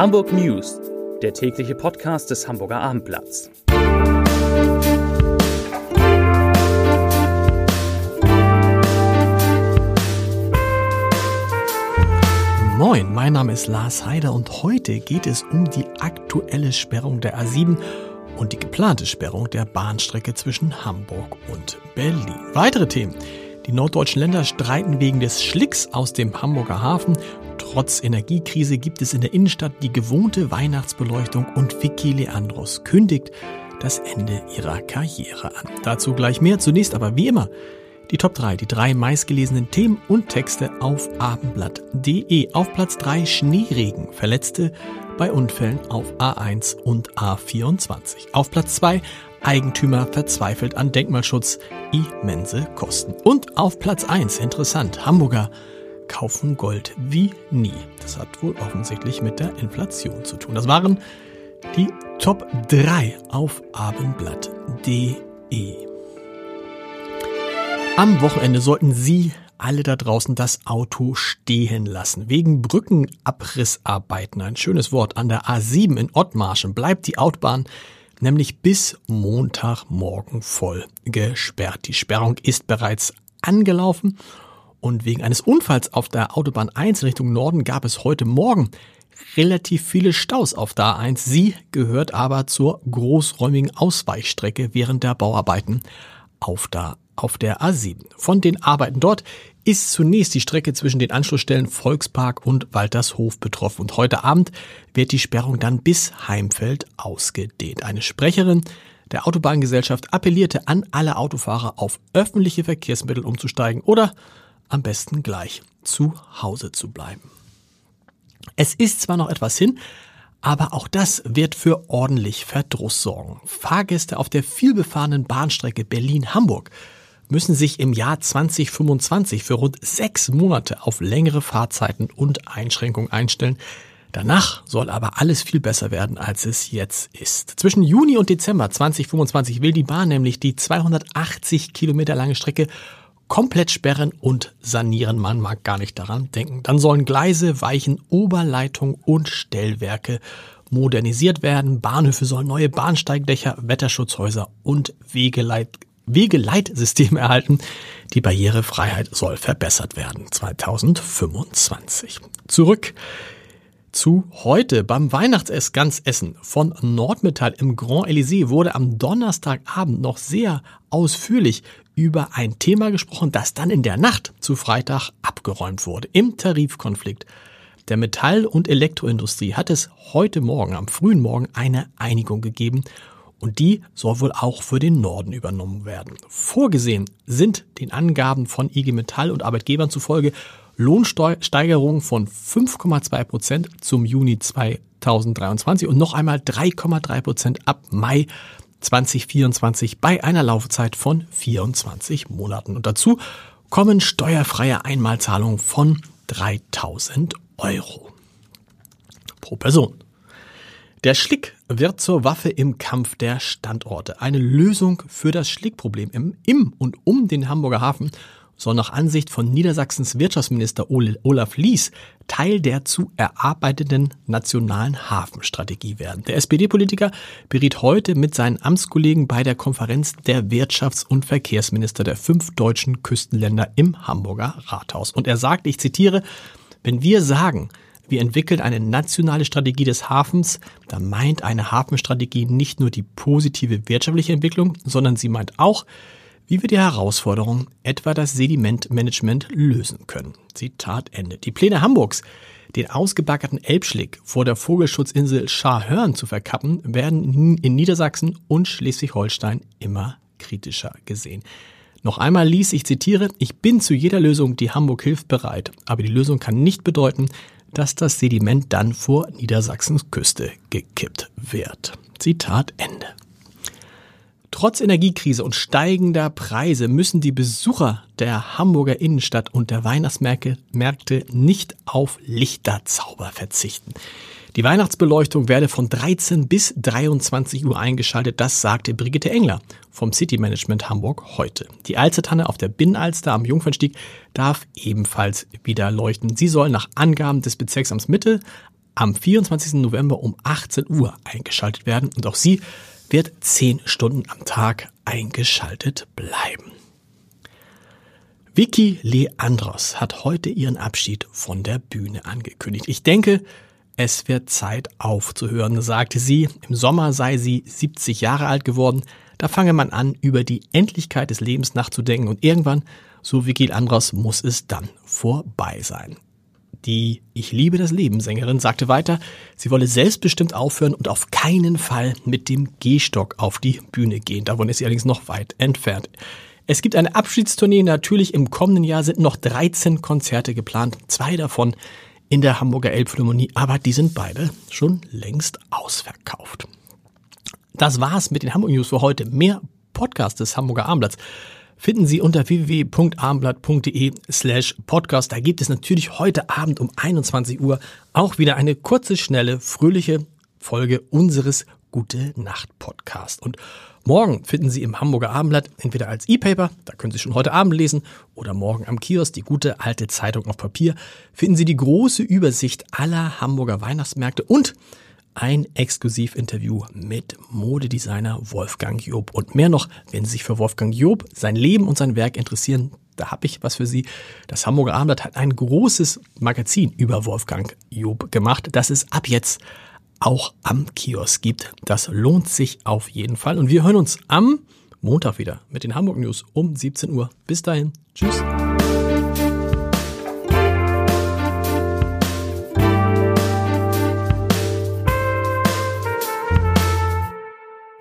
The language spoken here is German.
Hamburg News, der tägliche Podcast des Hamburger Abendblatts. Moin, mein Name ist Lars Heider und heute geht es um die aktuelle Sperrung der A7 und die geplante Sperrung der Bahnstrecke zwischen Hamburg und Berlin. Weitere Themen. Die norddeutschen Länder streiten wegen des Schlicks aus dem Hamburger Hafen. Trotz Energiekrise gibt es in der Innenstadt die gewohnte Weihnachtsbeleuchtung und Vicky Leandros kündigt das Ende ihrer Karriere an. Dazu gleich mehr. Zunächst aber wie immer die Top 3, die drei meistgelesenen Themen und Texte auf abendblatt.de. Auf Platz 3 Schneeregen, Verletzte bei Unfällen auf A1 und A24. Auf Platz 2 Eigentümer verzweifelt an Denkmalschutz, immense Kosten. Und auf Platz 1, interessant, Hamburger kaufen Gold wie nie. Das hat wohl offensichtlich mit der Inflation zu tun. Das waren die Top 3 auf abendblatt.de. Am Wochenende sollten Sie alle da draußen das Auto stehen lassen. Wegen Brückenabrissarbeiten, ein schönes Wort, an der A7 in Ottmarschen bleibt die Autobahn nämlich bis Montagmorgen voll gesperrt. Die Sperrung ist bereits angelaufen und wegen eines Unfalls auf der Autobahn 1 Richtung Norden gab es heute Morgen relativ viele Staus auf der A1. Sie gehört aber zur großräumigen Ausweichstrecke während der Bauarbeiten auf der, auf der A7. Von den Arbeiten dort ist zunächst die Strecke zwischen den Anschlussstellen Volkspark und Waltershof betroffen. Und heute Abend wird die Sperrung dann bis Heimfeld ausgedehnt. Eine Sprecherin der Autobahngesellschaft appellierte an alle Autofahrer, auf öffentliche Verkehrsmittel umzusteigen oder am besten gleich zu Hause zu bleiben. Es ist zwar noch etwas hin, aber auch das wird für ordentlich Verdruss sorgen. Fahrgäste auf der vielbefahrenen Bahnstrecke Berlin-Hamburg müssen sich im Jahr 2025 für rund sechs Monate auf längere Fahrzeiten und Einschränkungen einstellen. Danach soll aber alles viel besser werden, als es jetzt ist. Zwischen Juni und Dezember 2025 will die Bahn nämlich die 280 Kilometer lange Strecke komplett sperren und sanieren. Man mag gar nicht daran denken. Dann sollen Gleise, Weichen, Oberleitung und Stellwerke modernisiert werden. Bahnhöfe sollen neue Bahnsteigdächer, Wetterschutzhäuser und Wegeleit Wegeleitsysteme erhalten. Die Barrierefreiheit soll verbessert werden 2025. Zurück zu heute. Beim Weihnachtsess ganz von Nordmetall im Grand Elysée wurde am Donnerstagabend noch sehr ausführlich über ein Thema gesprochen, das dann in der Nacht zu Freitag abgeräumt wurde. Im Tarifkonflikt der Metall- und Elektroindustrie hat es heute Morgen, am frühen Morgen, eine Einigung gegeben und die soll wohl auch für den Norden übernommen werden. Vorgesehen sind den Angaben von IG Metall und Arbeitgebern zufolge Lohnsteigerungen von 5,2 Prozent zum Juni 2023 und noch einmal 3,3 Prozent ab Mai 2024 bei einer Laufzeit von 24 Monaten. Und dazu kommen steuerfreie Einmalzahlungen von 3000 Euro pro Person. Der Schlick wird zur Waffe im Kampf der Standorte. Eine Lösung für das Schlickproblem im, im und um den Hamburger Hafen soll nach Ansicht von Niedersachsens Wirtschaftsminister Olaf Lies Teil der zu erarbeiteten nationalen Hafenstrategie werden. Der SPD-Politiker beriet heute mit seinen Amtskollegen bei der Konferenz der Wirtschafts- und Verkehrsminister der fünf deutschen Küstenländer im Hamburger Rathaus. Und er sagt, ich zitiere, wenn wir sagen, wir entwickeln eine nationale Strategie des Hafens. Da meint eine Hafenstrategie nicht nur die positive wirtschaftliche Entwicklung, sondern sie meint auch, wie wir die Herausforderung, etwa das Sedimentmanagement, lösen können. Zitat Ende. Die Pläne Hamburgs, den ausgebaggerten Elbschlick vor der Vogelschutzinsel Scharhörn zu verkappen, werden in Niedersachsen und Schleswig-Holstein immer kritischer gesehen. Noch einmal ließ ich zitiere, ich bin zu jeder Lösung, die Hamburg hilft, bereit. Aber die Lösung kann nicht bedeuten, dass das Sediment dann vor Niedersachsens Küste gekippt wird. Zitat Ende. Trotz Energiekrise und steigender Preise müssen die Besucher der Hamburger Innenstadt und der Weihnachtsmärkte nicht auf Lichterzauber verzichten. Die Weihnachtsbeleuchtung werde von 13 bis 23 Uhr eingeschaltet, das sagte Brigitte Engler vom City Management Hamburg heute. Die Alstertanne auf der Binnenalster am Jungfernstieg darf ebenfalls wieder leuchten. Sie soll nach Angaben des Bezirksamts Mitte am 24. November um 18 Uhr eingeschaltet werden und auch sie wird 10 Stunden am Tag eingeschaltet bleiben. Vicky Leandros hat heute ihren Abschied von der Bühne angekündigt. Ich denke, es wird Zeit aufzuhören, sagte sie. Im Sommer sei sie 70 Jahre alt geworden. Da fange man an, über die Endlichkeit des Lebens nachzudenken und irgendwann, so Vicky Leandros, muss es dann vorbei sein. Die Ich liebe das Leben Sängerin sagte weiter, sie wolle selbstbestimmt aufhören und auf keinen Fall mit dem Gehstock auf die Bühne gehen. Davon ist sie allerdings noch weit entfernt. Es gibt eine Abschiedstournee. Natürlich im kommenden Jahr sind noch 13 Konzerte geplant. Zwei davon in der Hamburger Elbphilharmonie, aber die sind beide schon längst ausverkauft. Das war's mit den Hamburg News für heute. Mehr Podcasts des Hamburger Abendblatts finden Sie unter www.abendblatt.de slash podcast. Da gibt es natürlich heute Abend um 21 Uhr auch wieder eine kurze, schnelle, fröhliche Folge unseres Gute Nacht Podcast. Und Morgen finden Sie im Hamburger Abendblatt entweder als E-Paper, da können Sie schon heute Abend lesen, oder morgen am Kiosk die gute alte Zeitung auf Papier, finden Sie die große Übersicht aller Hamburger Weihnachtsmärkte und ein Exklusivinterview mit Modedesigner Wolfgang Job. Und mehr noch, wenn Sie sich für Wolfgang Job, sein Leben und sein Werk interessieren, da habe ich was für Sie. Das Hamburger Abendblatt hat ein großes Magazin über Wolfgang Job gemacht, das es ab jetzt auch am Kiosk gibt. Das lohnt sich auf jeden Fall. Und wir hören uns am Montag wieder mit den Hamburg News um 17 Uhr. Bis dahin. Tschüss.